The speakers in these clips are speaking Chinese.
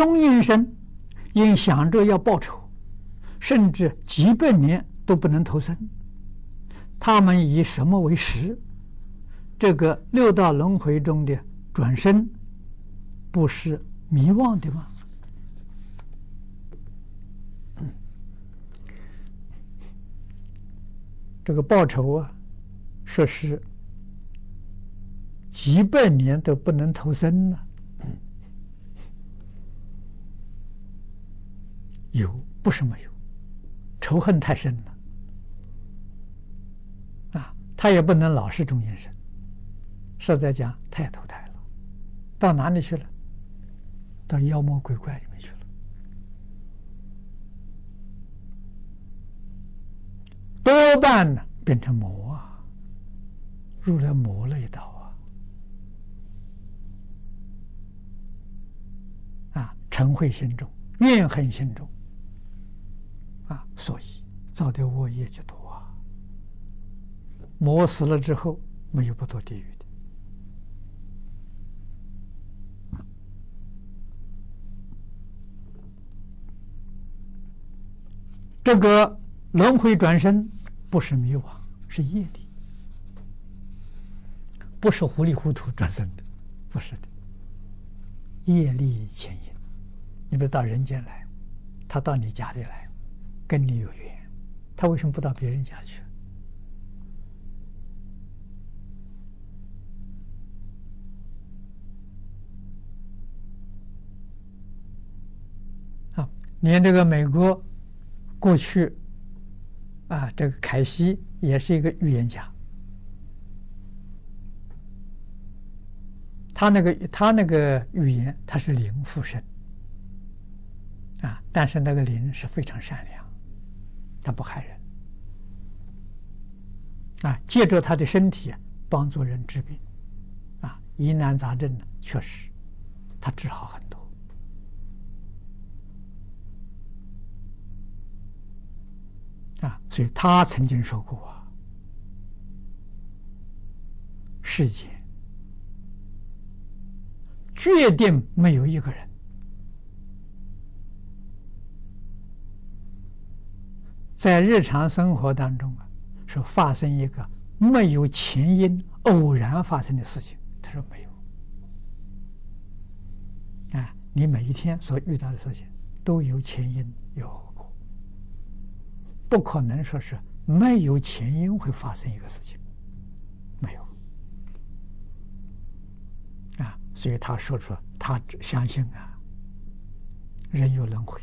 中阴身因想着要报仇，甚至几百年都不能投生。他们以什么为食？这个六道轮回中的转生，不是迷妄的吗？这个报仇啊，说是几百年都不能投生了。有，不是没有，仇恨太深了啊！他也不能老是中阴身，实在讲，他也投胎了，到哪里去了？到妖魔鬼怪里面去了，多半呢变成魔啊，入了魔了一道啊！啊，嗔恚心中，怨恨心中。啊，所以造的恶业就多啊。魔死了之后，没有不堕地狱的。这个轮回转生不是迷惘，是业力，不是糊里糊涂转生的，不是的。业力牵引，你比如到人间来，他到你家里来。跟你有缘，他为什么不到别人家去？啊，连这个美国过去啊，这个凯西也是一个预言家，他那个他那个预言他是灵附身啊，但是那个灵是非常善良。他不害人啊，借着他的身体帮助人治病啊，疑难杂症呢，确实他治好很多啊，所以他曾经说过啊，世界决定没有一个人。在日常生活当中啊，是发生一个没有前因、偶然发生的事情。他说没有。啊，你每一天所遇到的事情都有前因有后果，不可能说是没有前因会发生一个事情，没有。啊，所以他说出他相信啊，人有轮回，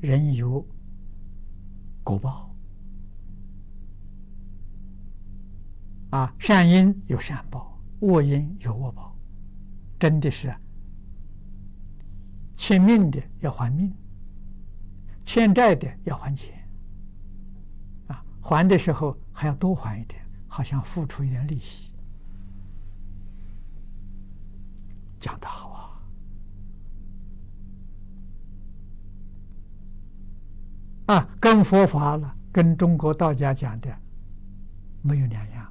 人有。果报啊，善因有善报，恶因有恶报，真的是欠命的要还命，欠债的要还钱。啊，还的时候还要多还一点，好像付出一点利息，讲得好。啊，跟佛法了，跟中国道家讲的没有两样。